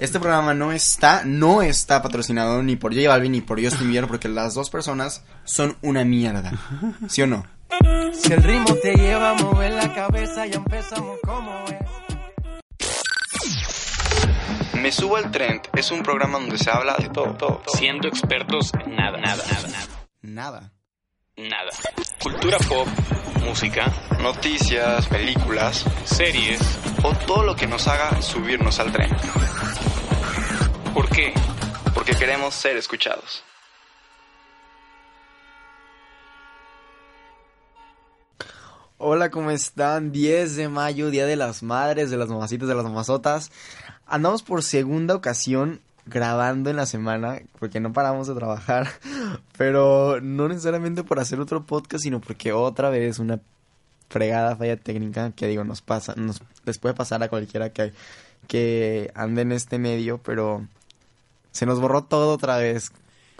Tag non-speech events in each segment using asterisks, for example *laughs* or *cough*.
Este programa no está, no está patrocinado ni por J Balvin ni por Justin Bieber porque las dos personas son una mierda. ¿Sí o no? Si el ritmo te lleva a mover la cabeza, ya empezamos como es. Me subo al trend es un programa donde se habla de todo, todo, todo. siendo expertos en nada, nada, nada, nada, Nada. Nada. Cultura pop, música, Noticias, películas series. o todo lo que nos haga subirnos al tren. ¿Por qué? Porque queremos ser escuchados. Hola, ¿cómo están? 10 de mayo, Día de las Madres, de las mamacitas, de las mamazotas. Andamos por segunda ocasión grabando en la semana, porque no paramos de trabajar, pero no necesariamente por hacer otro podcast, sino porque otra vez una fregada falla técnica que digo, nos pasa, nos les puede pasar a cualquiera que, que ande en este medio, pero se nos borró todo otra vez.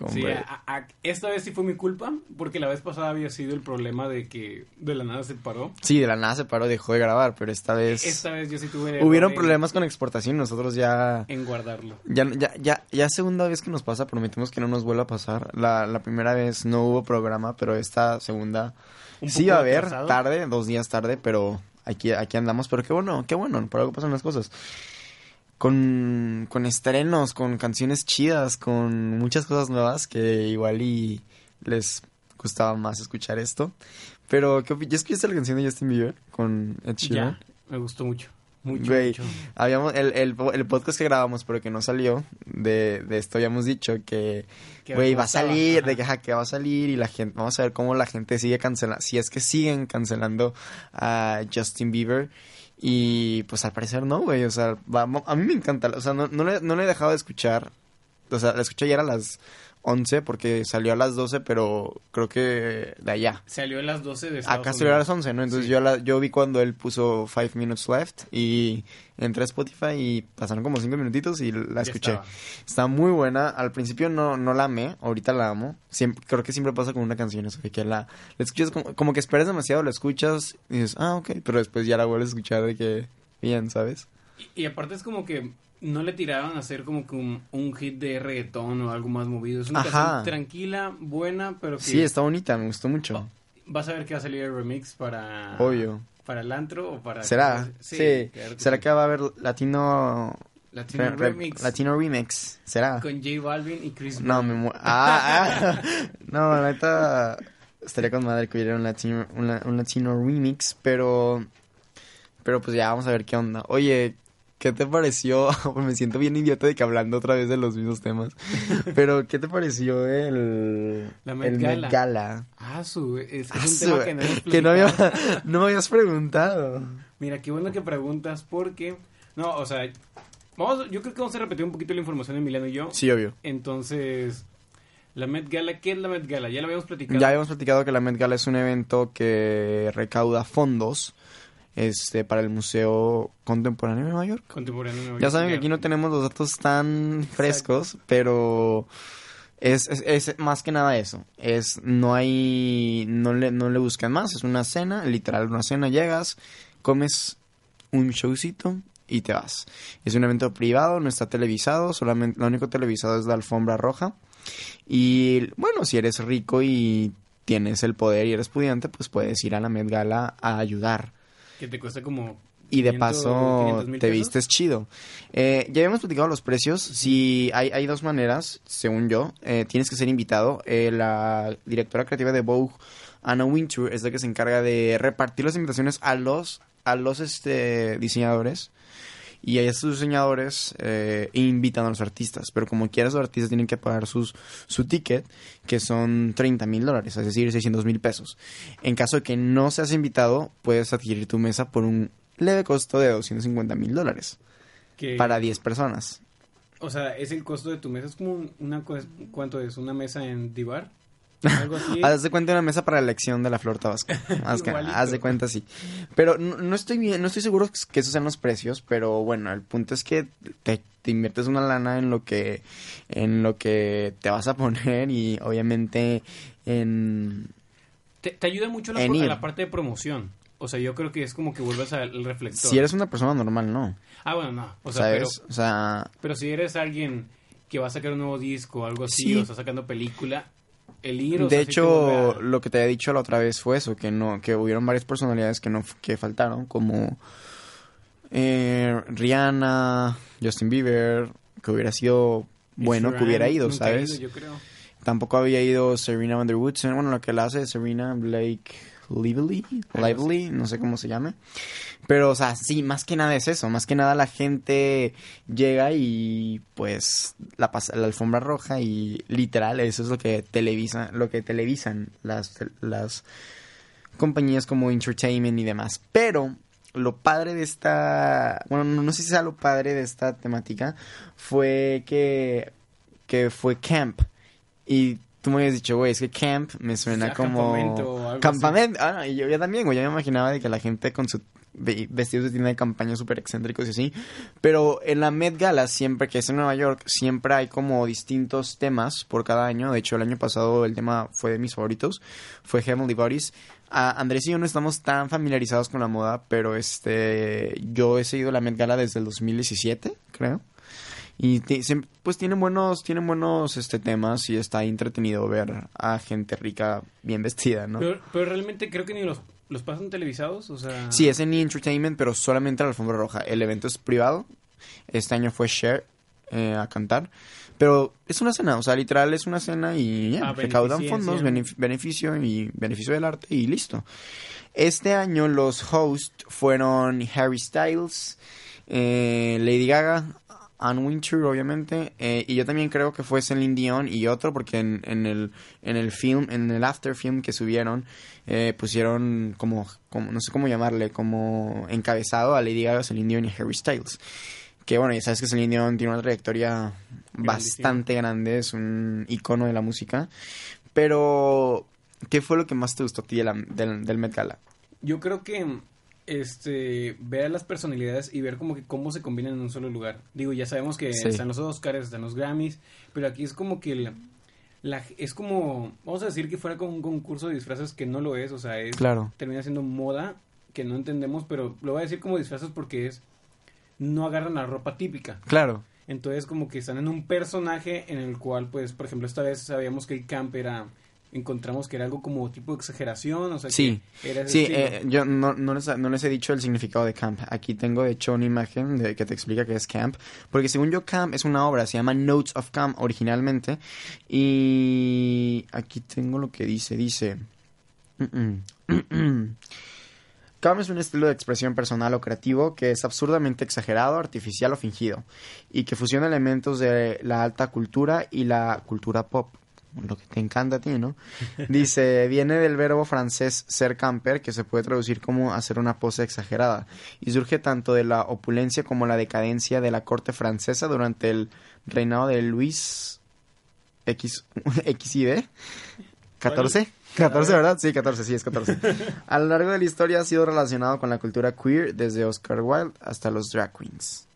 Sí, a- a- esta vez sí fue mi culpa, porque la vez pasada había sido el problema de que de la nada se paró. Sí, de la nada se paró, dejó de grabar, pero esta vez Esta vez yo sí tuve hubieron en- problemas con exportación, nosotros ya en guardarlo. ya ya ya ya segunda vez que nos pasa, prometemos que no nos vuelva a pasar. La, la primera vez no hubo programa, pero esta segunda Un sí va a haber atrasado. tarde, dos días tarde, pero aquí aquí andamos, pero qué bueno, qué bueno, por algo pasan las cosas. Con, con estrenos, con canciones chidas, con muchas cosas nuevas que igual y les gustaba más escuchar esto. Pero, ¿qué ¿ya escuchaste la canción de Justin Bieber con Ed Sheeran? Ya, me gustó mucho. Mucho, Güey, mucho. habíamos, el, el, el podcast que grabamos, pero que no salió, de, de esto habíamos dicho que, güey, va a salir, ajá. de que, ajá, que va a salir y la gente, vamos a ver cómo la gente sigue cancelando, si es que siguen cancelando a Justin Bieber. Y pues al parecer no, güey, o sea, va- a mí me encanta, o sea, no, no, le, no le he dejado de escuchar, o sea, la escuché ayer a las 11 porque salió a las 12, pero creo que de allá. Salió a las 12 de Estados Acá salió a las Unidos. 11, ¿no? Entonces Sí. yo, la, yo vi cuando él puso Five Minutes Left y entré a Spotify y pasaron como 5 minutitos y la escuché. Está muy buena. Al principio no, no la amé, ahorita la amo. Siempre, creo que siempre pasa con una canción eso, que la, la escuchas como, como que esperas demasiado, la escuchas y dices, ah, ok, pero después ya la vuelves a escuchar de que bien, ¿sabes? Y, y aparte es como que no le tiraban a hacer como que un, un hit de reggaetón o algo más movido. Es una Ajá. canción tranquila, buena, pero que Sí, está bonita, me gustó mucho. vas a ver que va a salir el remix para... Obvio. Para el antro o para... ¿Será? Sí. claro ¿Será sí. que va a haber latino... Latino re- re- remix latino remix? ¿Será? con J Balvin y Chris No, Brown. me mu- ah, ah. *laughs* No, la neta. Estaría con madre que hubiera un latino, un, un latino remix, pero. Pero pues ya vamos a ver qué onda. Oye, ¿qué te pareció? *laughs* me siento bien idiota de que hablando otra vez de los mismos temas. *laughs* Pero, ¿qué te pareció el. La Met el Gala. Gala? Ah, su, es, es Ah, un su- tema que no *laughs* que no, había- no me habías preguntado. Mira, qué bueno que preguntas porque... No, o sea, vamos, yo creo que vamos a repetir un poquito la información de Emiliano y yo. Sí, obvio. Entonces, la Met Gala, ¿qué es la Met Gala? Ya lo habíamos platicado. Ya habíamos platicado que la Met Gala es un evento que recauda fondos este para el Museo Contemporáneo de Nueva York. Contemporáneo. Nueva Ya York. saben que aquí no tenemos los datos tan frescos, pero es, es, es más que nada eso. Es no hay no le no le buscan más, es una cena, literal una cena, llegas, comes un showcito y te vas. Es un evento privado, no está televisado, solamente lo único televisado es la alfombra roja. Y bueno, si eres rico y tienes el poder y eres pudiente, pues puedes ir a la Met Gala a ayudar. Que te cuesta como... Y de 500, paso 500 mil te vistes chido. Eh, ya habíamos platicado los precios. Si hay, hay dos maneras, según yo. Eh, tienes que ser invitado. Eh, la directora creativa de Vogue, Anna Wintour, es la que se encarga de repartir las invitaciones a los, a los este, diseñadores. Y ahí sus diseñadores eh, invitan a los artistas, pero como quieras los artistas tienen que pagar sus, su ticket, que son 30 mil dólares, es decir, 600 mil pesos. En caso de que no seas invitado, puedes adquirir tu mesa por un leve costo de 250 mil dólares para 10 personas. O sea, es el costo de tu mesa. Es como un- una... ¿Cuánto es? ¿Una mesa en Divar? Algo así. *laughs* Haz de cuenta una mesa para la elección de la flor tabasco. Haz, de cuenta sí. Pero no, no estoy bien, no estoy seguro que esos sean los precios, pero bueno, el punto es que te, te inviertes una lana en lo que en lo que te vas a poner y obviamente en Te, te ayuda mucho la, la parte de promoción. O sea, yo creo que es como que vuelves al reflector. si eres una persona normal, no. Ah, bueno, no. O sea, pero, ¿Sabes? O sea, pero si eres alguien que va a sacar un nuevo disco o algo así, Sí. o está sacando película, el ir... o de sea, hecho, lo que te había dicho la otra vez fue eso, que no, que hubieron varias personalidades que no, que faltaron, como eh, Rihanna, Justin Bieber, que hubiera sido bueno que hubiera ido, ¿sabes? ido, yo creo. Tampoco había ido Serena Van der Woodsen, bueno, lo que la hace Serena Blake Lively. Lively, no sé cómo se llame. Pero, o sea, sí, más que nada es eso, más que nada la gente llega y pues la pasa la alfombra roja y literal eso es lo que televisa, lo que televisan las las compañías como Entertainment y demás. Pero lo padre de esta, bueno, no, no sé si sea lo padre de esta temática fue que que fue camp y tú me habías dicho, güey, es que camp me suena como campamento o algo campamento. Ah, y yo ya también, güey, ya me imaginaba de que la gente con su ve- vestidos de tienda de campaña súper excéntricos y así. Pero en la Met Gala, siempre que es en Nueva York, siempre hay como distintos temas por cada año. De hecho, el año pasado el tema fue de mis favoritos, fue Heavenly Bodies. Andrés y yo no estamos tan familiarizados con la moda, pero este yo he seguido la Met Gala desde el 2017, creo. Y pues tienen buenos, tienen buenos este temas y está entretenido ver a gente rica bien vestida, ¿no? Pero, pero realmente creo que ni los, los pasan televisados, o sea... Sí, es en E! Entertainment, pero solamente a la alfombra roja. El evento es privado. Este año fue Cher eh, a cantar. Pero es una cena, o sea, literal es una cena y ya, Ah, recaudan fondos, benef- beneficio y beneficio del arte y listo. Este año los hosts fueron Harry Styles, eh, Lady Gaga, Anne Wintour, obviamente, eh, y yo también creo que fue Celine Dion y otro, porque en, en el en el film, en el after film que subieron, eh, pusieron como, como, no sé cómo llamarle, como encabezado a Lady Gaga, Celine Dion y Harry Styles. Que bueno, ya sabes que Celine Dion tiene una trayectoria bastante grande, es un icono de la música. Pero, ¿qué fue lo que más te gustó a ti de la- del, del Met Gala? Yo creo que este ver las personalidades y ver como que cómo se combinan en un solo lugar. Digo, ya sabemos que Sí. están los Oscars, están los Grammys, pero aquí es como que la, la- es como vamos a decir que fuera como un concurso de disfraces que no lo es, o sea, es Claro. termina siendo moda que no entendemos, pero lo voy a decir como disfraces porque es no agarran la ropa típica. Claro. Entonces como que están en un personaje en el cual pues por ejemplo esta vez sabíamos que el camp era encontramos que era algo como tipo de exageración, o sea, Sí, que era sí, eh, yo no, no, les, no les he dicho el significado de camp. Aquí tengo, de hecho, una imagen de, que te explica qué es camp. Porque según yo, camp es una obra, se llama Notes of Camp originalmente. Y aquí tengo lo que dice, dice... Camp es un estilo de expresión personal o creativo que es absurdamente exagerado, artificial o fingido, y que fusiona elementos de la alta cultura y la cultura pop. Lo que te encanta a ti, ¿no? Dice, *laughs* viene del verbo francés ser camper, que se puede traducir como hacer una pose exagerada, y surge tanto de la opulencia como la decadencia de la corte francesa durante el reinado de Luis X, XID. 14. 14, ¿verdad? Sí, 14, sí, es 14. A lo largo de la historia ha sido relacionado con la cultura queer, desde Oscar Wilde hasta los drag queens.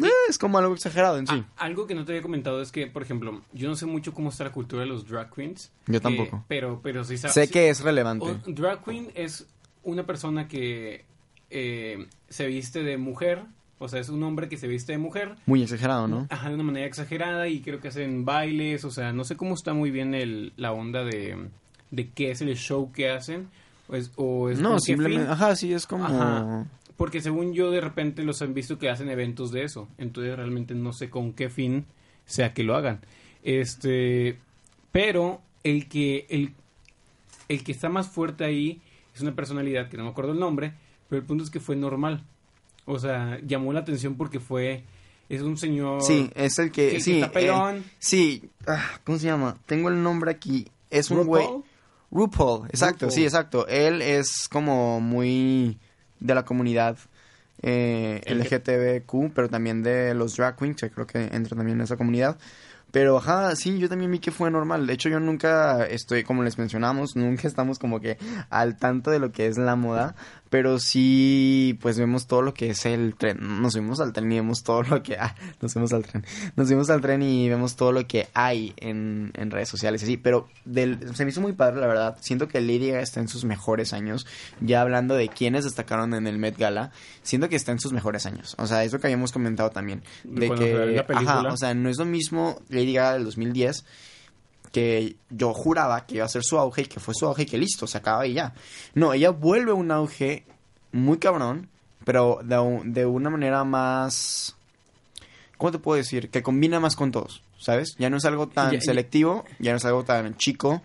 Eh, es como algo exagerado en sí. Ah, algo que no te había comentado es que, por ejemplo, yo no sé mucho cómo está la cultura de los drag queens. Yo eh, tampoco. pero, pero sí sabes. sé que es relevante. drag queen es una persona que eh, se viste de mujer, o sea, es un hombre que se viste de mujer. Muy exagerado, ¿no? Ajá, de una manera exagerada y creo que hacen bailes, o sea, no sé cómo está muy bien el, la onda de, de qué es el show que hacen. O es, o es No, simplemente, ajá, sí, es como... Ajá. Porque según yo de repente los han visto que hacen eventos de eso. Entonces realmente no sé con qué fin sea que lo hagan. Este, pero el que el, el que está más fuerte ahí es una personalidad que no me acuerdo el nombre, pero el punto es que fue normal. O sea, llamó la atención porque fue... Es un señor... Sí, es el que... que- que sí, está pelón. eh, sí, ah, ¿cómo se llama? Tengo el nombre aquí. Es un güey... RuPaul. RuPaul, exacto, RuPaul. sí, exacto. Él es como muy de la comunidad eh, LGTBQ, pero también de los drag queens, que creo que entra también en esa comunidad. Pero, ajá, sí, yo también vi que fue normal. De hecho, yo nunca estoy, como les mencionamos, *laughs* nunca estamos como que al tanto de lo que es la moda. Pero sí, pues vemos todo lo que es el tren. Nos subimos al tren y vemos todo lo que... Ah, *laughs* nos subimos al tren. Nos subimos al tren y vemos todo lo que hay en, en redes sociales así. Pero del, se me hizo muy padre, la verdad. Siento que Lady Gaga está en sus mejores años. Ya hablando de quienes destacaron en el Met Gala, siento que está en sus mejores años. O sea, eso que habíamos comentado también. De cuando que... Ajá, o sea, no es lo mismo Lady Gaga del 2010 que yo juraba que iba a ser su auge y que fue su auge y que listo, se acaba y ya. No, ella vuelve a un auge muy cabrón, pero de, un- de una manera más... ¿Cómo te puedo decir? Que combina más con todos, ¿sabes? Ya no es algo tan ya- selectivo, ya no es algo tan chico,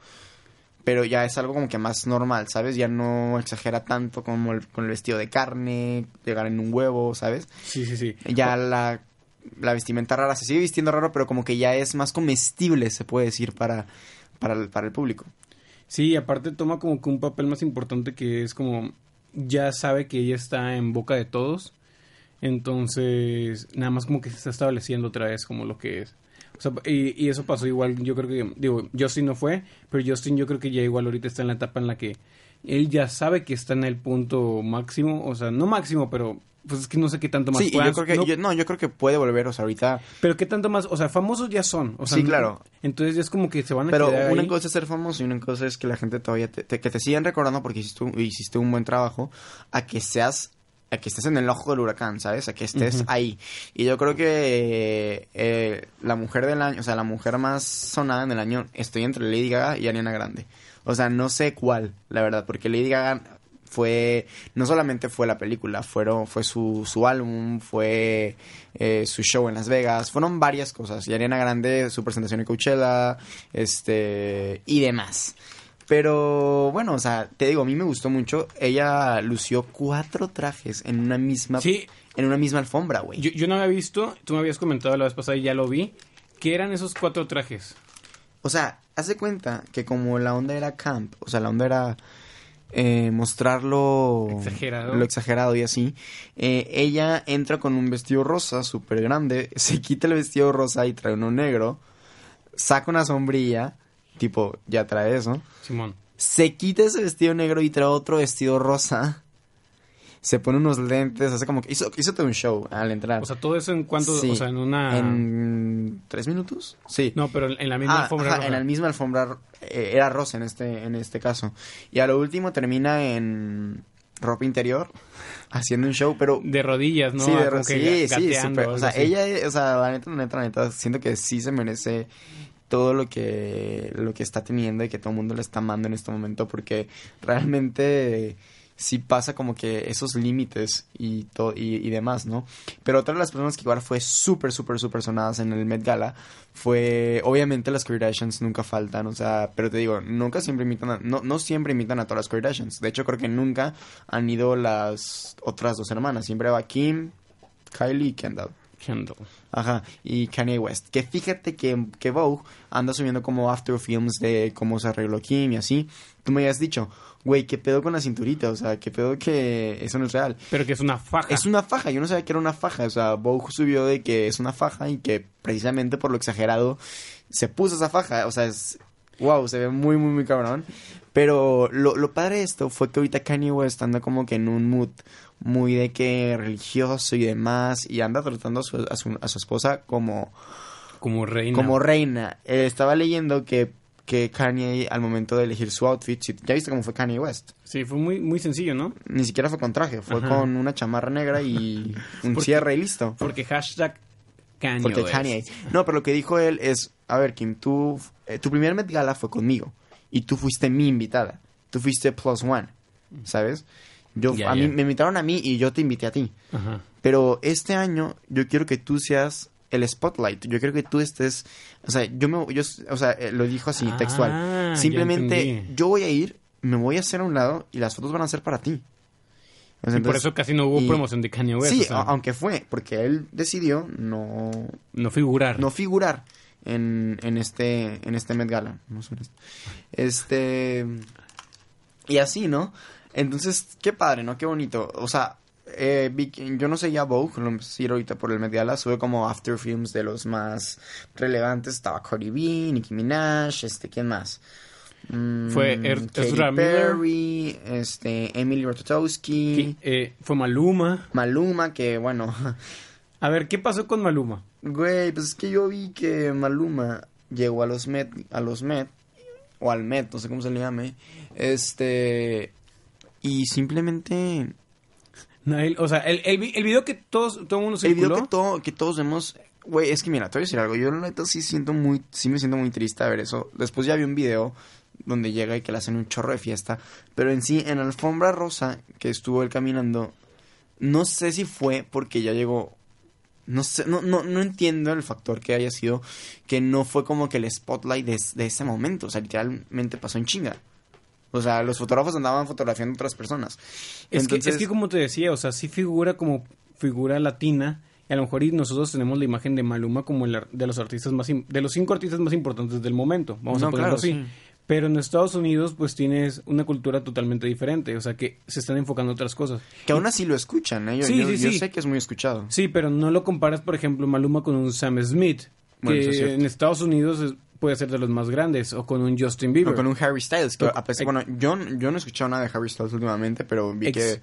pero ya es algo como que más normal, ¿sabes? Ya no exagera tanto como el- con el vestido de carne, llegar en un huevo, ¿sabes? Sí, sí, sí. ya la, la vestimenta rara se sigue vistiendo raro, pero como que ya es más comestible, se puede decir, para, para, el, para el público. Sí, aparte toma como que un papel más importante que es como ya sabe que ella está en boca de todos, entonces nada más como que se está estableciendo otra vez como lo que es. Y, y eso pasó igual, yo creo que, digo, Justin no fue, pero Justin yo creo que ya igual ahorita está en la etapa en la que él ya sabe que está en el punto máximo, o sea, no máximo, pero pues es que no sé qué tanto más Sí, yo creo que, no- yo- no, yo creo que puede volver, o sea, ahorita... pero qué tanto más, o sea, famosos ya son, o sea, Sí, no- claro. entonces ya es como que se van a Pero quedar una ahí. cosa es ser famoso y una cosa es que la gente todavía te, te- que te sigan recordando porque hiciste un, hiciste un buen trabajo, a que seas, a que estés en el ojo del huracán, ¿sabes? A que estés ahí. Y yo creo que eh, la mujer del año, o sea, la mujer más sonada en el año, estoy entre Lady Gaga y Ariana Grande. O sea, no sé cuál, la verdad, porque Lady Gaga fue, no solamente fue la película, fueron, fue su, su álbum, fue eh, su show en Las Vegas, fueron varias cosas. Y Ariana Grande, su presentación en Coachella, este, y demás. Pero bueno, o sea, te digo, a mí me gustó mucho. Ella lució cuatro trajes en una misma, Sí. en una misma alfombra, güey. Yo, yo no había visto, tú me habías comentado la vez pasada y ya lo vi, que eran esos cuatro trajes. O sea, haz de cuenta que como la onda era camp, o sea, la onda era eh, mostrarlo Exagerado. lo exagerado y así, eh, ella entra con un vestido rosa súper grande, *laughs* se quita el vestido rosa y trae uno negro, saca una sombrilla, tipo, ya trae eso, Simón. se quita ese vestido negro y trae otro vestido rosa, se pone unos lentes, hace como que hizo, hizo todo un show al entrar. O sea, todo eso en cuanto, Sí. o sea, en una... ¿En tres minutos? Sí. No, pero en la misma Ah, alfombra ajá, roja. en la misma alfombra eh, era rosa en este en este caso y a lo último termina en ropa interior *laughs* haciendo un show pero De rodillas, ¿no? sí de Ah, ro- como que sí o sea así. ella o sea la neta la neta la neta siento que sí se merece todo lo que lo que está teniendo y que todo el mundo le está amando en este momento porque realmente sí pasa como que esos límites y, y demás, ¿no? Pero otra de las personas que igual fue súper, súper, súper sonadas en el Met Gala fue, obviamente las Kardashians nunca faltan, o sea, pero te digo, nunca siempre imitan, a- no, no siempre imitan a todas las Kardashians. De hecho, creo que nunca han ido las otras dos hermanas, siempre va Kim, Kylie y Kendall. Kendall. Ajá, y Kanye West. Que fíjate que, que Vogue anda subiendo como after films de cómo se arregló Kim y así. Tú me habías dicho, güey, ¿qué pedo con la cinturita? O sea, ¿qué pedo que eso no es real? Pero que es una faja. Es una faja, yo no sabía que era una faja. O sea, Vogue subió de que es una faja y que precisamente por lo exagerado se puso esa faja. O sea, es. Wow, se ve muy, muy, muy cabrón. Pero lo, lo padre de esto fue que ahorita Kanye West anda como que en un mood muy de que religioso y demás. Y anda tratando a su, a su, a su esposa como Como reina. como reina. Eh, estaba leyendo que, que Kanye, al momento de elegir su outfit, ya viste cómo fue Kanye West. Sí, fue muy, muy sencillo, ¿no? Ni siquiera fue con traje, fue Ajá. con una chamarra negra y un Porque- cierre y listo. Porque hashtag Kanye Porque West. Kanye. No, pero lo que dijo él es, a ver, Kim, tú, eh, tu primer Met Gala fue conmigo y tú fuiste mi invitada. Tú fuiste plus one, ¿sabes? Yo, a mí me invitaron a mí y yo te invité a ti. Ajá. Pero este año yo quiero que tú seas el spotlight. Yo quiero que tú estés, o sea, yo me, yo, o sea, eh, lo dijo así Ah, textual. Simplemente yo voy a ir, me voy a hacer a un lado y las fotos van a ser para ti. Por eso casi no hubo y- promoción de Kanye West. Sí, o sea, a- aunque fue, porque él decidió no, no figurar. no figurar en, en este en este Met Gala. Este y así, ¿no? Entonces, qué padre, ¿no? Qué bonito. O sea, eh, yo no seguía Vogue, lo empecé a ir ahorita por el Met Gala, sube como after films de los más relevantes, estaba Cardi B, Nicki Minaj, este, ¿quién más? Mm, Fue Er- Katy Ezra Miller. Perry, este, Emily Ratajkowski, eh, fue Maluma. Maluma, que bueno, *laughs* A ver, ¿qué pasó con Maluma? Güey, pues es que yo vi que Maluma llegó a los Met, a los Met, o al Met, no sé cómo se le llame, este, y simplemente, o sea, el, el, vi- el video que todos, todo el mundo el video que, todo, que todos vemos, güey, es que mira, te voy a decir algo, yo la neta sí siento muy, sí me siento muy triste a ver eso, después ya vi un video donde llega y que le hacen un chorro de fiesta, pero en sí, en la alfombra rosa que estuvo él caminando, no sé si fue porque ya llegó no sé, no, no, no entiendo el factor que haya sido que no fue como que el spotlight de, de ese momento. O sea, literalmente pasó en chinga. O sea, los fotógrafos andaban fotografiando a otras personas. Es, que, Entonces, es que como te decía, o sea, sí figura como figura latina. Y a lo mejor nosotros tenemos la imagen de Maluma como el de los artistas más de los cinco artistas más importantes del momento, vamos No, a ponerlo claro, así. sí. Pero en Estados Unidos pues tienes una cultura totalmente diferente, o sea que se están enfocando en otras cosas. que aún así lo escuchan, ¿eh? Yo, Sí, yo- sí, yo sí. sé que es muy escuchado. Sí, pero no lo comparas, por ejemplo, Maluma con un Sam Smith, Bueno, que es en Estados Unidos es- puede ser de los más grandes, o con un Justin Bieber. O con un Harry Styles. Que O- a pesar- bueno, yo, yo no he escuchado nada de Harry Styles últimamente, pero vi Ex- que...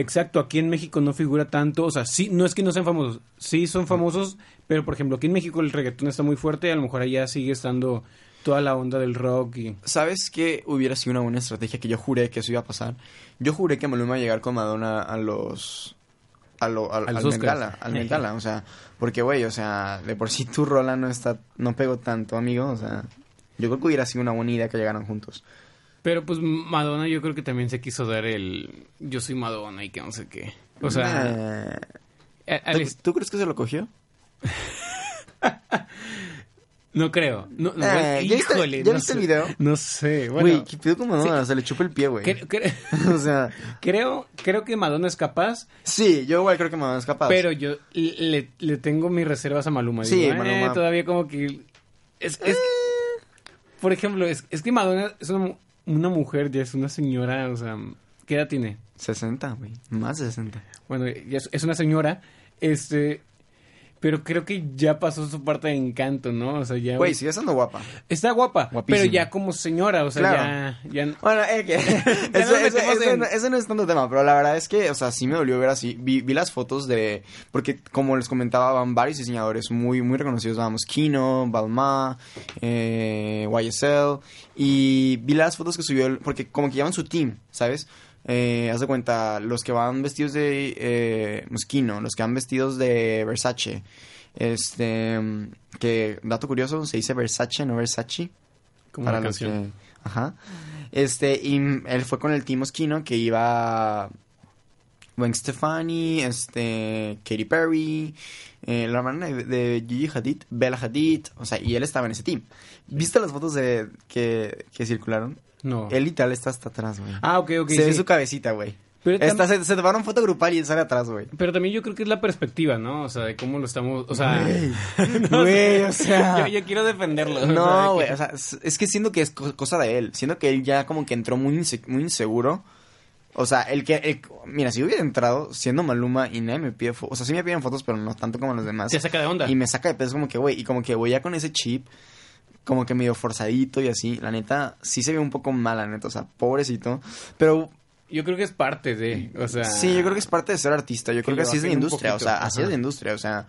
Exacto, aquí en México no figura tanto, o sea, sí, no es que no sean famosos, sí son famosos, pero por ejemplo, aquí en México el reggaetón está muy fuerte, a lo mejor allá sigue estando toda la onda del rock y... ¿Sabes qué hubiera sido una buena estrategia que yo juré que eso iba a pasar? Yo juré que Maluma iba a llegar con Madonna a los... A lo, al, A al Met Oscars. Gala, al Met Gala, *laughs* o sea, porque güey, o sea, de por sí tu rola no está, no pegó tanto, amigo, o sea, yo creo que hubiera sido una buena idea que llegaran juntos. Pero pues Madonna yo creo que también se quiso dar el... Yo soy Madonna y que no sé qué. O sea... Eh, a- al ¿tú, tú crees que se lo cogió? *laughs* no creo. No, no, Eh, ¿ya viste- híjole, ya no viste sé. el video? No sé, bueno... Güey, ¿qué pedo con Madonna? Se le chupa el pie, güey. cre- cre- *laughs* o sea, *laughs* creo, creo que Madonna es capaz, sí, yo igual creo que Madonna es capaz. pero yo le, le tengo mis reservas a Maluma. Sí, Digo, eh, Maluma. todavía como que... Es, es- por ejemplo, es, es que Madonna es una, una mujer, ya es una señora, o sea, ¿qué edad tiene? 60, güey, más de 60. Bueno, ya es, es una señora, este, pero creo que ya pasó su parte de encanto, ¿no? O sea, ya... Güey, sigue siendo guapa. Está guapa, Guapísima. pero ya como señora, o sea, Claro. ya, ya... Bueno, es que *laughs* *laughs* eso, eso- eso en- no, eso no es tanto tema, pero la verdad es que, o sea, sí me dolió ver así. Vi, vi las fotos de, porque como les comentaba, van varios diseñadores muy, muy reconocidos, vamos, Kino, Balmain, eh, YSL, y vi las fotos que subió, él, porque como que llevan su team, ¿sabes? Eh, haz de cuenta, los que van vestidos de eh, Moschino, los que van vestidos de Versace, este, que, dato curioso, se dice Versace, no Versace Como para la los canción. que ajá. Este y él fue con el Team Moschino que iba Gwen Stefani este Katy Perry eh, la hermana de, de Gigi Hadid Bella Hadid o sea y él estaba en ese team. Viste las fotos de que, que circularon No. él literal está hasta atrás güey Ah, ok, ok, se ve sí. su cabecita güey Pero Está- se, se tomaron foto grupal y él sale atrás güey Pero también yo creo que es la perspectiva, ¿no? O sea, de cómo lo estamos... O sea... Güey, *laughs* o sea... *laughs* yo, yo quiero defenderlo. o sea, No, que- güey, o sea, es que siento que es co- cosa de él. Siento que él ya como que entró muy, inse- muy inseguro. O sea, el que... el- mira, si hubiera entrado siendo Maluma y nadie me pide fotos... O sea, sí me piden fotos, pero no tanto como los demás. Te saca de onda. Y me saca de peso como que, güey, y como que voy ya con ese chip, como que medio forzadito y así. La neta, sí se ve un poco mal, la neta, o sea, pobrecito. Pero Yo creo que es parte de... O sea... sí, yo creo que es parte de ser artista. Yo creo que así es la industria, o sea, así es la industria, o sea...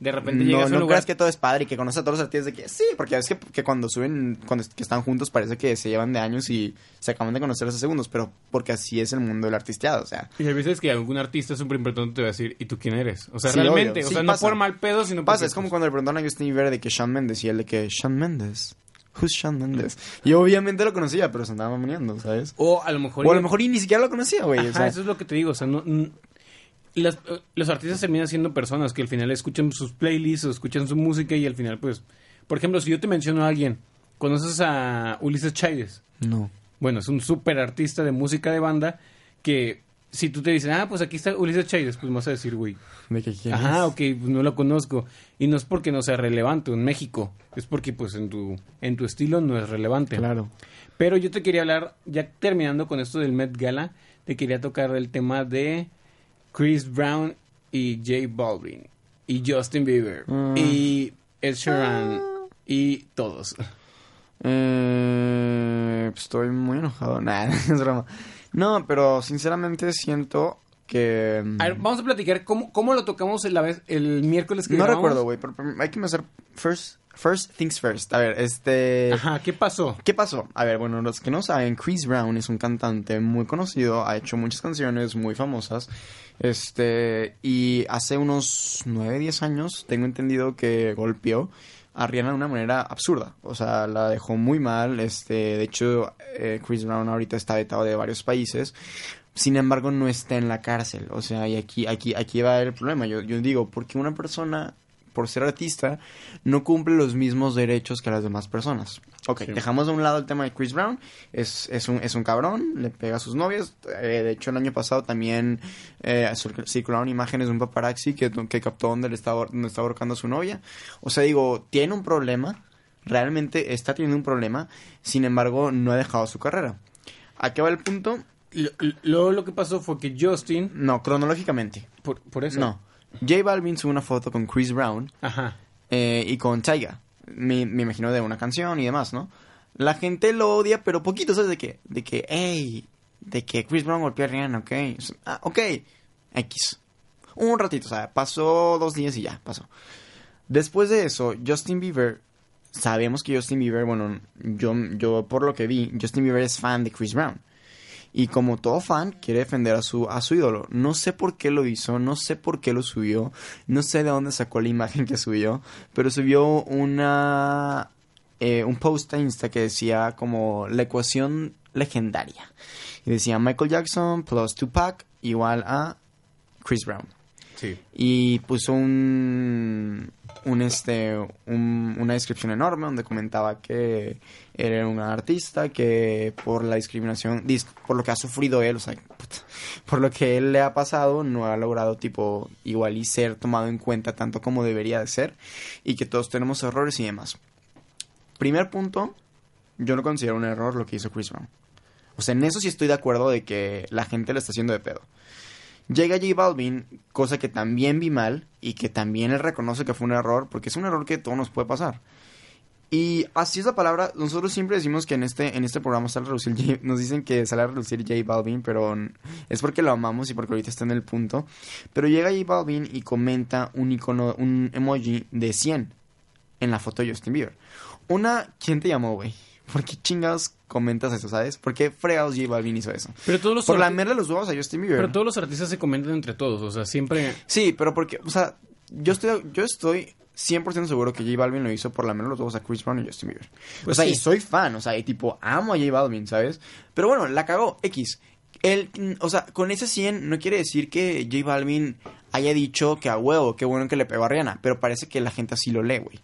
De repente no, llegas a un no lugar... creas que todo es padre y que conoces a todos los artistas de que sí, porque es que, que cuando suben, cuando que están juntos parece que se llevan de años y se acaban de conocer hace segundos, pero porque así es el mundo del artisteado, o sea. Y a veces que algún artista súper importante te va a decir, ¿y tú quién eres? O sea, Sí, realmente, obvio. o Sí, sea, no por mal pedo, sino Pasa, es como cuando le preguntaron a Justin Bieber de que Shawn Mendes y él de que Shawn Mendes, who's Shawn Mendes? Y obviamente lo conocía, pero se andaba ¿sabes? O a lo mejor... O a lo mejor y ni siquiera lo conocía, güey, o sea. eso es lo que te digo, o sea, no... las- eh, los artistas terminan siendo personas que al final escuchan sus playlists o escuchan su música y al final, pues... Por ejemplo, si yo te menciono a alguien, ¿conoces a Ulises Chávez? No. Bueno, es un súper artista de música de banda que si tú te dicen, ah, pues aquí está Ulises Chávez, pues vas a decir, güey, ¿De qué quieres? Ajá, ok, pues no lo conozco. Y no es porque no sea relevante en México, es porque pues en tu, en tu estilo no es relevante. Claro. Pero yo te quería hablar, ya terminando con esto del Met Gala, te quería tocar el tema de Chris Brown y J Balvin y Justin Bieber Mm. y Ed Sheeran y todos. Eh, estoy muy enojado. *laughs* Nada, es broma. No, pero sinceramente siento que... mm, A ver, vamos a platicar cómo, cómo lo tocamos la vez, el miércoles que no grabamos. recuerdo, güey, pero, hay que empezar first, first things first. A ver, este... Ajá, ¿qué pasó? ¿Qué pasó? A ver, bueno, los que no saben, Chris Brown es un cantante muy conocido, ha hecho muchas canciones muy famosas. Este, y hace unos 9, 10 años tengo entendido que golpeó a Rihanna de una manera absurda. O sea, la dejó muy mal. Este, de hecho, eh, Chris Brown ahorita está vetado de varios países. Sin embargo, no está en la cárcel. O sea, y aquí, aquí, aquí va el problema. Yo, yo digo, porque una persona, por ser artista, no cumple los mismos derechos que las demás personas. Ok, Sí. dejamos de un lado el tema de Chris Brown. Es, es, un, es un cabrón, le pega a sus novias. Eh, de hecho, el año pasado también eh, cir- circularon imágenes de un paparazzi que, que captó donde le estaba, donde estaba ahorcando a su novia. O sea, digo, tiene un problema. Realmente está teniendo un problema. Sin embargo, no ha dejado su carrera. ¿A qué va el punto? Lo- Luego lo que pasó fue que Justin, No, cronológicamente. por, por eso. No. J Balvin sube una foto con Chris Brown Ajá. eh, y con Taiga. Me, me imagino de una canción y demás, ¿no? La gente lo odia, pero poquito, ¿sabes de qué? De que, hey, de que Chris Brown golpeó a Rihanna, ok. Ah, ok. X. Un ratito, o sea, pasó dos días y ya, pasó. Después de eso, Justin Bieber, sabemos que Justin Bieber, bueno, yo, yo por lo que vi, Justin Bieber es fan de Chris Brown. Y como todo fan, quiere defender a su, a su ídolo. No sé por qué lo hizo, no sé por qué lo subió, no sé de dónde sacó la imagen que subió, pero subió una eh, un post a Insta que decía como la ecuación legendaria. Y decía Michael Jackson plus Tupac igual a Chris Brown. Y puso un, un este, un- una descripción enorme donde comentaba que era un artista que por la discriminación, dis- por lo que ha sufrido él, o sea, por lo que él le ha pasado, no ha logrado tipo igual y ser tomado en cuenta tanto como debería de ser y que todos tenemos errores y demás. Primer punto, yo no considero un error lo que hizo Chris Brown. O sea, en eso sí estoy de acuerdo de que la gente le está haciendo de pedo. Llega J Balvin, cosa que también vi mal y que también él reconoce que fue un error, porque es un error que todo nos puede pasar. Y así es la palabra, nosotros siempre decimos que en este, en este programa sale a relucir J- nos dicen que sale a relucir J Balvin, pero es porque lo amamos y porque ahorita está en el punto. Pero llega J Balvin y comenta un icono, un emoji de 100 en la foto de Justin Bieber. Una, ¿quién te llamó, güey? ¿Por qué chingados comentas eso, sabes? ¿Por qué fregados J Balvin hizo eso? Pero todos los Por arti- lamerle los huevos a Justin Bieber. Pero todos los artistas se comentan entre todos, o sea, siempre... Sí, pero porque, o sea, yo estoy, yo estoy 100% seguro que J Balvin lo hizo por la menos los ojos a Chris Brown y Justin Bieber. Pues o sea, sí. y soy fan, o sea, y tipo, amo a J Balvin, ¿sabes? Pero bueno, la cagó, X. Él, o sea, con ese 100 no quiere decir que J Balvin haya dicho que a huevo, qué bueno que le pegó a Rihanna, pero parece que la gente así lo lee, güey.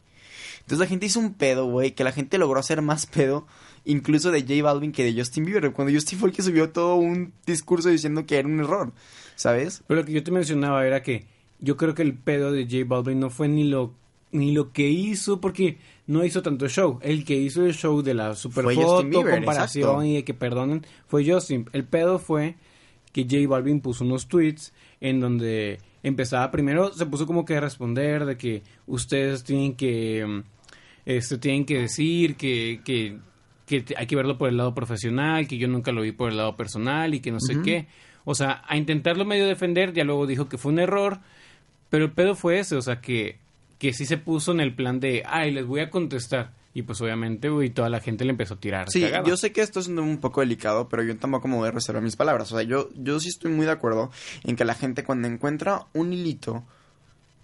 Entonces la gente hizo un pedo, güey, que la gente logró hacer más pedo incluso de J Balvin que de Justin Bieber, cuando Justin fue el que subió todo un discurso diciendo que era un error, ¿sabes? Pero lo que yo te mencionaba era que yo creo que el pedo de J Balvin no fue ni lo ni lo que hizo porque no hizo tanto show. El que hizo el show de la super Fue foto, Bieber, comparación exacto. y de que perdonen fue Justin. El pedo fue que J Balvin puso unos tweets en donde empezaba primero se puso como que a responder de que ustedes tienen que este tienen que decir que que que hay que verlo por el lado profesional, que yo nunca lo vi por el lado personal y que no sé qué. O sea, a intentarlo medio defender, ya luego dijo que fue un error, pero el pedo fue ese, o sea, que, que sí se puso en el plan de, ay, les voy a contestar. Y pues obviamente, güey, toda la gente le empezó a tirar. Sí, yo sé que esto es un poco delicado, pero yo tampoco me voy a reservar mis palabras. O sea, yo, yo sí estoy muy de acuerdo en que la gente cuando encuentra un hilito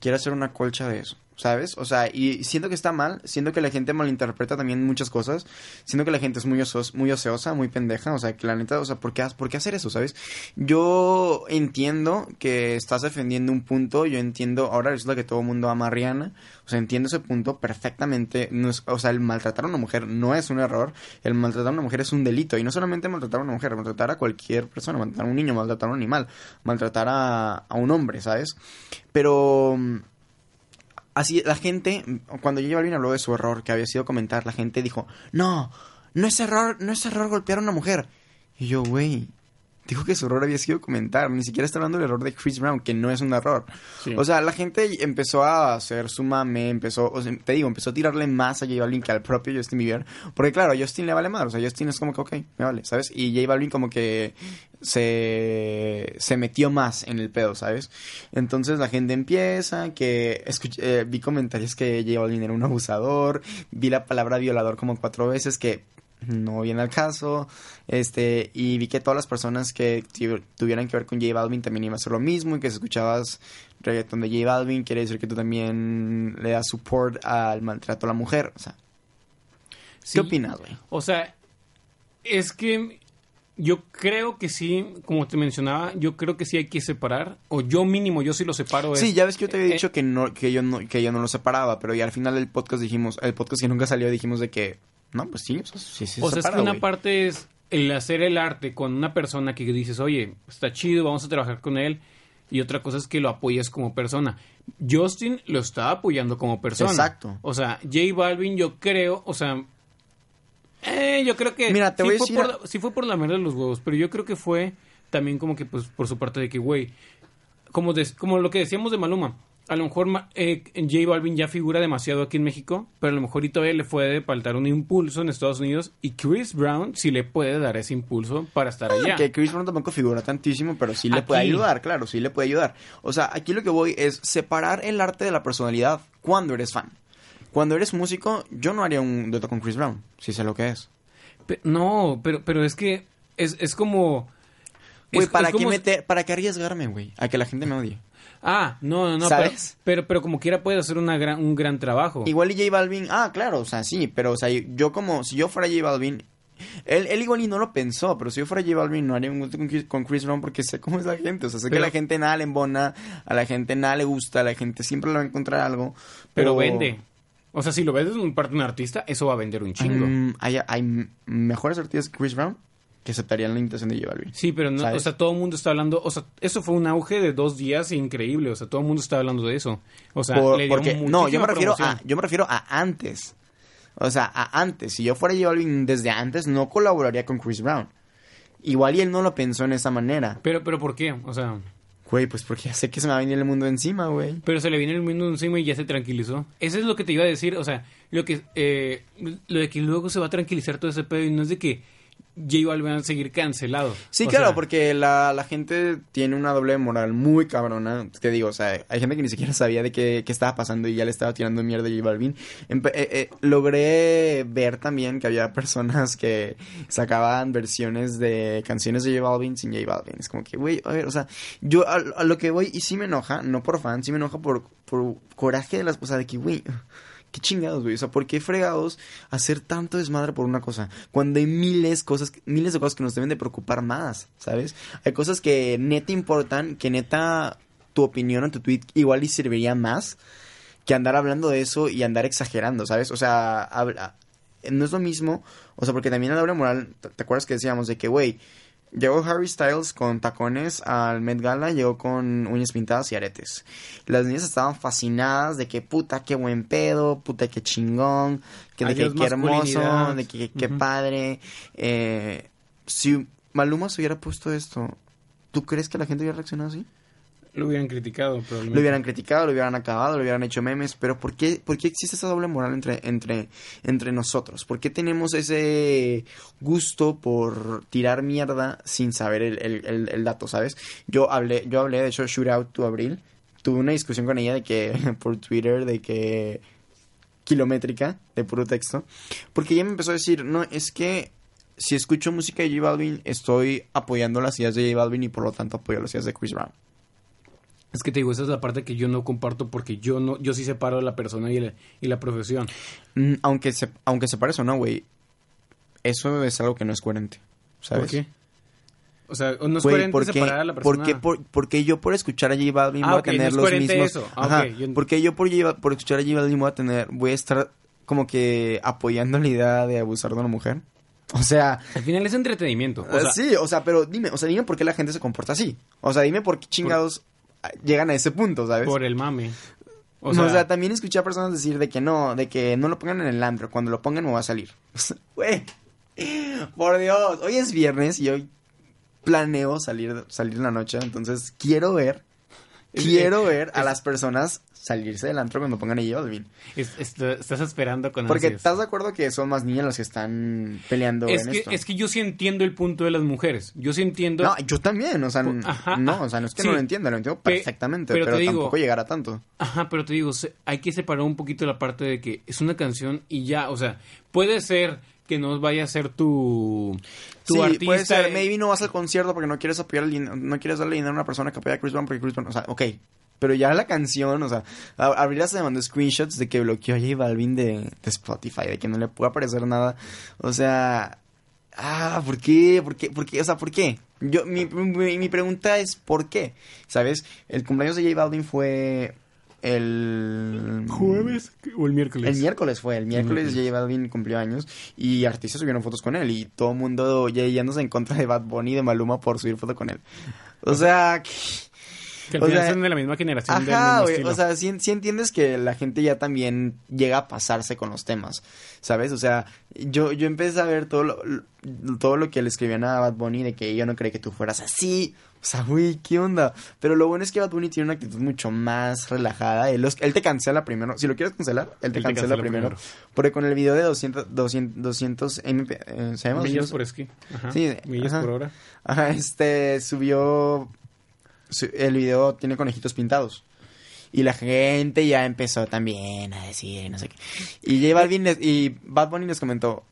quiere hacer una colcha de eso. ¿Sabes? O sea, y siento que está mal, siento que la gente malinterpreta también muchas cosas, siento que la gente es muy, osos- muy oseosa, muy pendeja, o sea, que la neta, o sea, ¿por qué, ¿por qué hacer eso, sabes? Yo entiendo que estás defendiendo un punto, yo entiendo, ahora resulta que todo el mundo ama a Rihanna, o sea, entiendo ese punto perfectamente, no es- o sea, el maltratar a una mujer no es un error, el maltratar a una mujer es un delito, y no solamente maltratar a una mujer, maltratar a cualquier persona, maltratar a un niño, maltratar a un animal, maltratar a, a un hombre, ¿sabes? Pero... Así, la gente, cuando J Balvin habló de su error, que había sido comentar, la gente dijo, no, no es error, no es error golpear a una mujer. Y yo, güey, dijo que su error había sido comentar, ni siquiera está hablando del error de Chris Brown, que no es un error. Sí. O sea, la gente empezó a hacer su mame, empezó, o sea, te digo, empezó a tirarle más a J Balvin que al propio Justin Bieber, porque claro, a Justin le vale más, o sea, Justin es como que, ok, me vale, ¿sabes? Y J Balvin como que se, se metió más en el pedo, ¿sabes? Entonces la gente empieza, que escuch- eh, vi comentarios que J Balvin era un abusador, vi la palabra violador como cuatro veces, que no viene al caso, este, y vi que todas las personas que tu- tuvieran que ver con J Balvin también iba a hacer lo mismo, y que si escuchabas reggaetón de J Balvin, quiere decir que tú también le das support al maltrato a la mujer, o sea, Sí. ¿qué opinas, güey? O sea, es que yo creo que sí, como te mencionaba, yo creo que sí hay que separar, o yo mínimo, yo sí lo separo. es- Sí, ya ves que yo te había eh, dicho que no, que yo no, que yo no lo separaba, pero ya al final del podcast dijimos, el podcast que nunca salió dijimos de que, no, pues sí, o sea, sí, sí O sea, es que una parte es el hacer el arte con una persona que dices, oye, está chido, vamos a trabajar con él. Y otra cosa es que lo apoyas como persona. Justin lo está apoyando como persona. Exacto. O sea, J Balvin, yo creo, o sea, eh, yo creo que Mira, te sí, voy a decir por la- sí fue por la mierda de los huevos, pero yo creo que fue también como que, pues, por su parte de que, güey, como, des- como lo que decíamos de Maluma, a lo mejor eh, J Balvin ya figura demasiado aquí en México, pero a lo mejor y todavía le puede faltar un impulso en Estados Unidos y Chris Brown sí le puede dar ese impulso para estar allá. Ah, Que Chris Brown tampoco figura tantísimo, pero sí le Aquí. puede ayudar, claro, sí le puede ayudar. O sea, aquí lo que voy es separar el arte de la personalidad cuando eres fan. Cuando eres músico, yo no haría un dueto con Chris Brown, si sé lo que es. Pe- no, pero, pero es que es, es como... Güey, ¿para, es qué como- meter, ¿para qué arriesgarme, güey? A que la gente me odie. Ah, no, no, no. ¿Sabes? Pero, pero, pero como quiera puede hacer una gran, un gran trabajo. Igual y J Balvin, ah, claro, o sea, sí, pero, o sea, yo como, si yo fuera J Balvin, él, él igual y no lo pensó, pero si yo fuera J Balvin no haría un gusto con Chris, Brown porque sé cómo es la gente, o sea, sé que a la gente nada le embona, a la gente nada le gusta, a la gente siempre le va a encontrar algo, pero vende. O sea, si lo ves desde un parte de un artista, eso va a vender un chingo. Mm, hay, hay mejores artistas que Chris Brown que aceptarían la invitación de J Balvin. Sí, pero no, ¿Sabes? o sea, todo el mundo está hablando, o sea, eso fue un auge de dos días increíble, o sea, todo el mundo está hablando de eso. O sea, Por- le dio porque, no, yo me refiero a, yo me refiero a antes. O sea, a antes. Si yo fuera J Balvin desde antes, no colaboraría con Chris Brown. Igual y él no lo pensó en esa manera. Pero, pero ¿por qué? O sea, Güey, pues porque ya sé que se me va a venir el mundo encima, güey. pero se le viene el mundo encima y ya se tranquilizó. Eso es lo que te iba a decir, o sea, lo que, eh, lo de que luego se va a tranquilizar todo ese pedo y no es de que J Balvin va a seguir cancelado. Sí, O claro, sea, porque la, la gente tiene una doble moral muy cabrona. Te digo, o sea, hay gente que ni siquiera sabía de qué, qué estaba pasando y ya le estaba tirando mierda a J Balvin. Empe- eh, eh, logré ver también que había personas que sacaban versiones de canciones de J Balvin sin J Balvin. Es como que, güey, a ver, o sea, yo a, a lo que voy y sí me enoja, no por fan, sí me enoja por, por coraje de las cosas de que, güey. Qué chingados, güey. O sea, ¿por qué fregados hacer tanto desmadre por una cosa? Cuando hay miles, cosas, miles de cosas que nos deben de preocupar más, ¿sabes? Hay cosas que neta importan, que neta tu opinión o tu tweet igual y serviría más que andar hablando de eso y andar exagerando, ¿sabes? O sea, habla- no es lo mismo, o sea, porque también la doble moral, ¿te te acuerdas que decíamos de que, güey, llegó Harry Styles con tacones al Met Gala, llegó con uñas pintadas y aretes. Las niñas estaban fascinadas de que puta, qué buen pedo, puta, qué chingón, que de que qué hermoso, de que qué padre. Eh, si Maluma se hubiera puesto esto, ¿tú crees que la gente hubiera reaccionado así? Lo hubieran criticado, probablemente. Lo hubieran criticado, lo hubieran acabado, lo hubieran hecho memes, pero ¿por qué, por qué existe esa doble moral entre, entre, entre nosotros? ¿Por qué tenemos ese gusto por tirar mierda sin saber el, el, dato, sabes? Yo hablé, yo hablé, de hecho, Shootout to Abril, tuve una discusión con ella de que, *laughs* por Twitter, de que kilométrica, de puro texto, porque ella me empezó a decir, no, es que si escucho música de J Balvin, estoy apoyando las ideas de J Balvin y por lo tanto apoyo las ideas de Chris Brown. Es que te digo, esa es la parte que yo no comparto porque yo no, yo sí separo la persona y la, y la profesión. Mm, Aunque se, aunque se parece o no, güey, eso es algo que no es coherente, ¿sabes? ¿Por qué? O sea, no es coherente ¿por qué- separar a la persona. qué por- porque yo por escuchar a J Balvin Ah, voy a no tener es los mismos... eso. Ah, Ajá, yo- porque yo por, J- por escuchar a J Balvin voy a tener... Voy a estar como que apoyando la idea de abusar de una mujer. O sea... Al final es entretenimiento. O eh, sea, sí, o sea, pero dime, o sea, dime por qué la gente se comporta así. O sea, dime por qué chingados llegan a ese punto, ¿sabes? por el mame. O sea, también escuché a personas decir de que no, de que no lo pongan en el antro, cuando lo pongan me va a salir. *laughs* Güey, por Dios, hoy es viernes y hoy planeo salir, salir en la noche, entonces quiero ver, quiero ver a las personas salirse del antro cuando pongan a J Balvin. es- es- estás esperando con Porque ansias. estás de acuerdo que son más niñas las que están peleando es en que, esto. es que yo sí entiendo el punto de las mujeres. Yo sí entiendo. No, yo también, o sea, Ajá, no, o sea, no es que sí. no lo entienda, lo entiendo Pe- perfectamente, pero pero, tampoco llegar a tanto. Ajá, pero te digo, hay que separar un poquito la parte de que es una canción y ya, o sea, puede ser que no vaya a ser tu, tu sí, artista. puede ser, maybe no vas al concierto porque no quieres apoyar no quieres darle dinero a una persona que apoya a Chris Brown porque Chris Brown, o sea, ok, pero ya la canción, o sea, Abril se mandó screenshots de que bloqueó a J Balvin de, de Spotify, de que no le puede aparecer nada, o sea, ah, ¿por qué? ¿Por qué? ¿Por qué? O sea, ¿por qué? Yo, mi, mi, mi pregunta es, ¿por qué? ¿Sabes? El cumpleaños de J Balvin fue el... jueves o el miércoles. El miércoles fue, el miércoles J Balvin cumplió años y artistas subieron fotos con él y todo el mundo ya yéndose en contra de Bad Bunny y de Maluma por subir foto con él. O sea, que- Que al o final sea, son de la misma generación. del ajá, mismo güey, estilo. o sea, sí, sí entiendes que la gente ya también llega a pasarse con los temas, ¿sabes? O sea, yo, yo empecé a ver todo lo, todo lo que le escribían a Bad Bunny de que yo no creí que tú fueras así. O sea, güey, ¿qué onda? Pero lo bueno es que Bad Bunny tiene una actitud mucho más relajada. Él, los- él te cancela primero. Si lo quieres cancelar, él te, Él te cancela, cancela primero. primero. Porque con el video de 200, 200, 200 MP, eh, ¿se llama? Millas 200? por esquí. Ajá. Sí, Millas ajá. por hora. Ajá, este subió. El video tiene conejitos pintados. Y la gente ya empezó también a decir, no sé qué. Y J Balvin les- y Bad Bunny les comentó.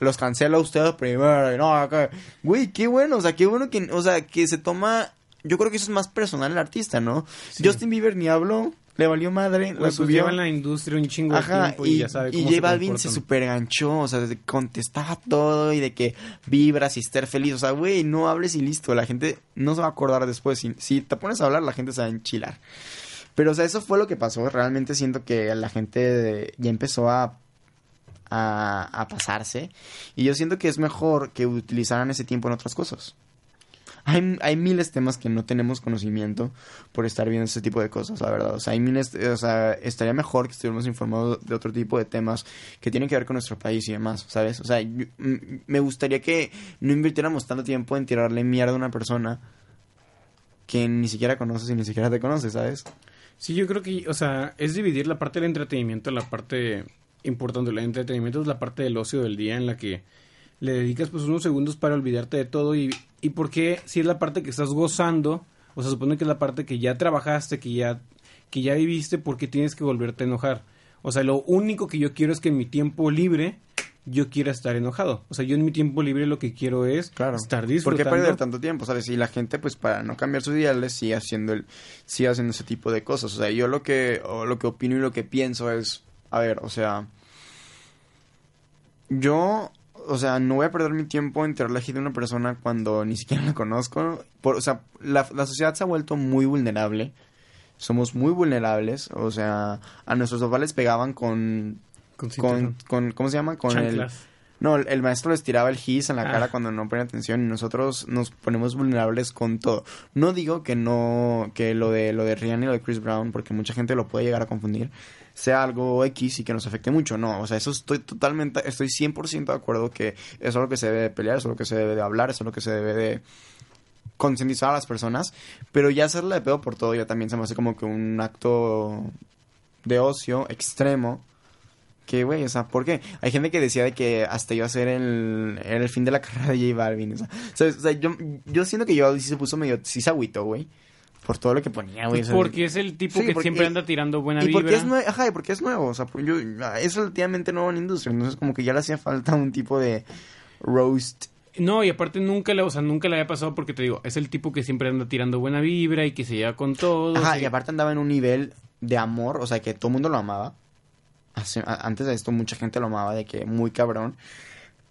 Los cancela usted primero. y No, acá. Güey, qué bueno. O sea, qué bueno que, o sea, que se toma. Yo creo que eso es más personal el artista, ¿no? Sí. Justin Bieber ni habló. Le valió madre. Lo pues lleva en la industria un chingo de Ajá, tiempo y, y, ya sabe y cómo J Balvin se comportan. super ganchó, o sea, de- contestaba todo y de que vibras y estar feliz, o sea, güey, no hables y listo, la gente no se va a acordar después, si, si te pones a hablar la gente se va a enchilar. Pero, o sea, eso fue lo que pasó, realmente siento que la gente ya empezó a, a, a pasarse y yo siento que es mejor que utilizaran ese tiempo en otras cosas. Hay, miles de temas que no tenemos conocimiento por estar viendo ese tipo de cosas, la verdad. O sea, hay miles, o sea, estaría mejor que estuviéramos informados de otro tipo de temas que tienen que ver con nuestro país y demás, ¿sabes? O sea, yo- me gustaría que no invirtiéramos tanto tiempo en tirarle mierda a una persona que ni siquiera conoces y ni siquiera te conoce, ¿sabes? Sí, yo creo que, o sea, es dividir la parte del entretenimiento en la parte importante. El entretenimiento es la parte del ocio del día en la que le dedicas pues unos segundos para olvidarte de todo y, y por qué si es la parte que estás gozando, o sea, supone que es la parte que ya trabajaste, que ya, que ya viviste, ¿por qué tienes que volverte a enojar? O sea, lo único que yo quiero es que en mi tiempo libre yo quiera estar enojado. O sea, yo en mi tiempo libre lo que quiero es Claro. estar ¿Por qué disfrutando. perder tanto tiempo, sabes? Y la gente, pues, para no cambiar sus ideales, sigue haciendo el, sigue haciendo ese tipo de cosas. O sea, yo lo que, o lo que opino y lo que pienso es, a ver, o sea, yo, o sea, no voy a perder mi tiempo en tirarle hate a una persona cuando ni siquiera la conozco. Por, o sea, la, la sociedad se ha vuelto muy vulnerable. Somos muy vulnerables. O sea, a nuestros papás les pegaban con, Con con, ¿cómo se llama? Con el. No, el- maestro les tiraba el gis en la Ah. cara cuando no ponen atención y nosotros nos ponemos vulnerables con todo. No digo que no, que lo de lo de Rihanna y lo de Chris Brown, porque mucha gente lo puede llegar a confundir, sea algo X y que nos afecte mucho. No, o sea, eso estoy totalmente, estoy 100% de acuerdo que eso es lo que se debe de pelear, eso es lo que se debe de hablar, eso es lo que se debe de concientizar a las personas, pero ya hacerle de pedo por todo ya también se me hace como que un acto de ocio extremo que, güey, o sea, ¿por qué? Hay gente que decía de que hasta iba a ser el, el fin de la *laughs* carrera de J Balvin. O sea, ¿sabes? O sea, yo, yo siento que yo sí se puso medio, sí se agüitó, güey. Por todo lo que ponía, güey. Porque es el tipo Sí, que siempre anda tirando buena y vibra. porque es nuevo, ajá, y porque es nuevo, o sea, pues yo, es relativamente nuevo en la industria, entonces como que ya le hacía falta un tipo de roast No, y aparte nunca le, o sea, nunca le había pasado porque te digo, es el tipo que siempre anda tirando buena vibra y que se lleva con todo. Ajá, y aparte andaba en un nivel de amor, o sea, que todo el mundo lo amaba. Hace- antes de esto mucha gente lo amaba, de que muy cabrón.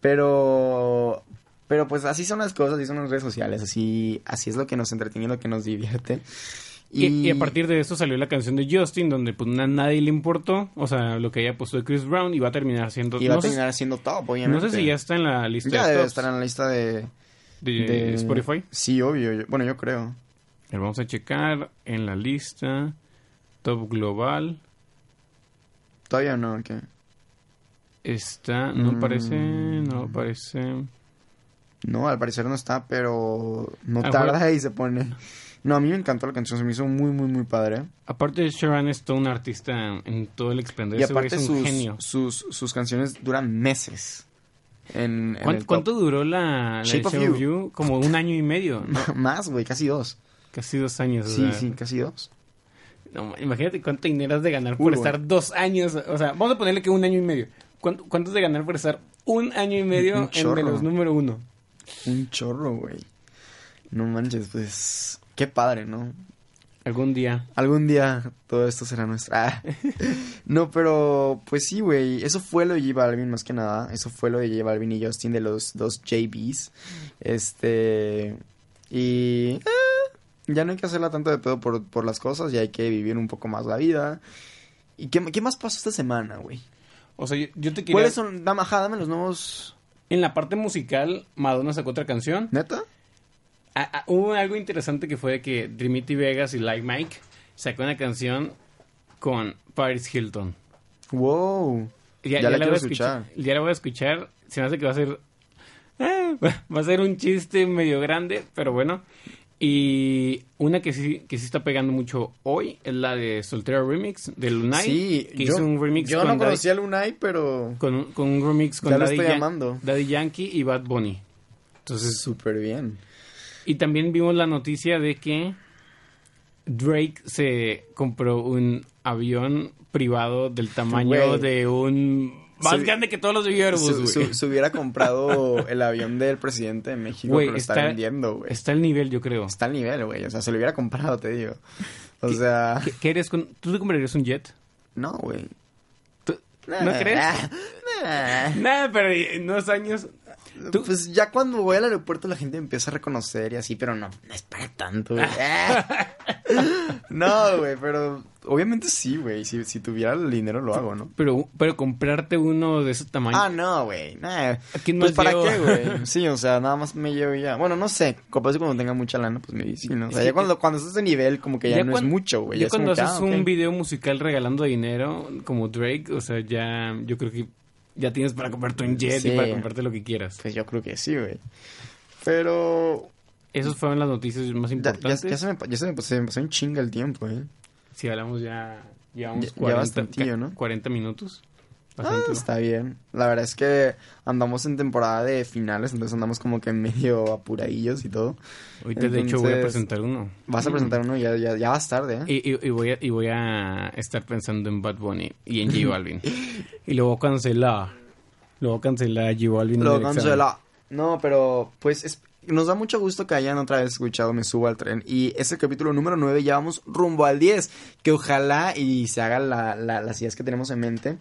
Pero, pero pues así son las cosas, así son las redes sociales, así, así es lo que nos entretiene, y lo que nos divierte. Y, y a partir de esto salió la canción de Justin, donde pues a nadie le importó, o sea, lo que haya puesto de Chris Brown y va a terminar siendo... iba no, a sé- terminar siendo top, no obviamente. sé si ya está en la lista Ya de debe tops estar en la lista de, de, de- Spotify. Sí, obvio. yo- bueno, yo creo. Vamos a checar en la lista top global. Todavía no, ¿qué? Está, no Mm. aparece, no aparece. No, al parecer no está, pero no Ah, tarda y se pone. No, a mí me encantó la canción, se me hizo muy, muy, muy padre. Aparte, Sharon es todo un artista en todo el esplendor. Y aparte es un sus, genio. sus, sus canciones duran meses. En, en ¿Cuán- el top. ¿Cuánto duró la, la Shape of You. You? Como un año y medio, ¿no? *laughs* Más, güey, casi dos. Casi dos años. o Sí, sea. sí, casi dos. No, imagínate cuánto dinero has de ganar por Uy, estar dos años. O sea, vamos a ponerle que un año y medio. ¿Cuánto, cuánto has de ganar por estar un año y medio en de los número uno? Un chorro, güey. No manches, pues. Qué padre, ¿no? Algún día. Algún día todo esto será nuestro. Ah. *laughs* No, pero pues sí, güey. Eso fue lo de J Balvin más que nada. Eso fue lo de J Balvin y Justin de los dos JBs. Este. Y. eh, ya no hay que hacerla tanto de pedo por, por las cosas. Ya hay que vivir un poco más la vida. ¿Y qué, qué más pasó esta semana, güey? O sea, yo, yo te quería... ¿Cuáles son? Dame, ajá, dame los nuevos. En la parte musical, Madonna sacó otra canción. ¿Neta? Ah, ah, hubo algo interesante que fue que Trinity Vegas y Like Mike sacó una canción con Paris Hilton. Wow. Ya, Ya la voy quiero a escuchar. escuchar. Ya la voy a escuchar. Se me hace que va a ser. eh, *laughs* va a ser un chiste medio grande, pero bueno. Y una que sí, que sí está pegando mucho hoy es la de Soltero Remix de Lunay. Sí, que yo, hizo un remix yo con, no Daddy- conocía a Lunay, pero con, un- con un remix con Ya lo Daddy, estoy Yan- amando. Daddy Yankee y Bad Bunny. Entonces, súper bien. y también vimos la noticia de que Drake se compró un avión privado del tamaño de un... Más grande que todos los de Airbus, güey. se hubiera *laughs* comprado el avión del presidente de México, que lo está, está- vendiendo, güey. Está el nivel, yo creo. Está al nivel, güey. O sea, se lo hubiera comprado, te digo. O sea, ¿Qué, qué eres con... ¿Tú te comprarías un jet? no, güey. ¿Tú- ¿No crees? Nah. Nada, pero en unos años... Tú- Pues ya cuando voy al aeropuerto la gente me empieza a reconocer y así, pero no, no es para tanto, güey. *laughs* *laughs* no, güey, pero obviamente sí, güey. Si, si tuviera el dinero lo hago, ¿no? Pero, pero comprarte uno de ese tamaño... Ah, no, güey. Nah. ¿A quién Pues más para llevo? qué, güey. *laughs* Sí, o sea, nada más me llevo ya. Bueno, no sé. Capaz cuando tenga mucha lana, pues me sí, ¿no? O sea, ya cuando, cuando estás de nivel, como que ya, no es mucho, güey. Ya cuando haces ah, un video musical regalando dinero, como Drake, o sea, ya... Yo creo que ya tienes para comprarte un jet Sí. y para comprarte lo que quieras. Pues yo creo que sí, güey. Pero. Esas fueron las noticias más Ya, ya, importantes. ya se me, ya se me, pasó- se me pasó un chinga el tiempo, ¿eh? Si hablamos ya... Llevamos Ya- ya 40, bastantillo, ca- ¿no? 40 minutos. Ah, está bien. La verdad es que andamos en temporada de finales, entonces andamos como que medio apuradillos y todo. Ahorita, de hecho, voy a Entonces, presentar uno. Vas a presentar uno, ya, ya, ya vas tarde, ¿eh? Y, y- y voy a, y voy a estar pensando en Bad Bunny y en J Balvin. *laughs* y luego cancelar. Luego cancelar a J Balvin. Lo el examen. cancela. No, pero pues es- nos da mucho gusto que hayan otra vez escuchado Me Subo al Tren. Y es el capítulo número 9, ya vamos rumbo al 10. Que ojalá y se hagan la, la- las ideas que tenemos en mente.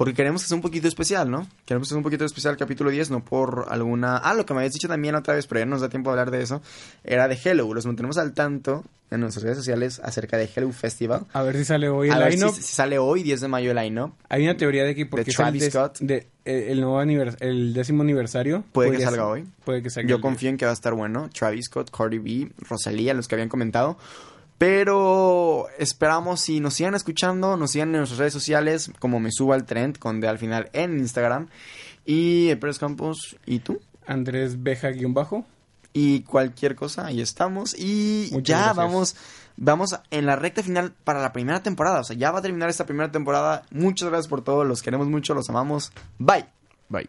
Porque queremos que sea un poquito especial, ¿no? Queremos que sea un poquito especial el capítulo 10, no por alguna... Ah, lo que me habías dicho también otra vez, pero ya no nos da tiempo de hablar de eso. Era de Hello. Los mantenemos al tanto en nuestras redes sociales acerca de Hello Festival. A ver si sale hoy el ver si, sale hoy, 10 de mayo, el line-up. Hay una teoría de que porque el Travis Scott. de- eh, el nuevo anivers- el décimo aniversario. Puede que salga hoy. Puede que salga. Yo confío en que va a estar bueno. Travis Scott, Cardi B, Rosalía, los que habían comentado. Pero esperamos si nos sigan escuchando, nos sigan en nuestras redes sociales, como me subo al trend con de al final en Instagram. Y Pérez Campos, ¿y tú? Andrés Beja guion bajo. Y cualquier cosa, ahí estamos. Y Muchas ya gracias. vamos, vamos en la recta final para la primera temporada. O sea, ya va a terminar esta primera temporada. Muchas gracias por todo, los queremos mucho, los amamos. Bye. Bye.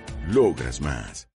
logras más.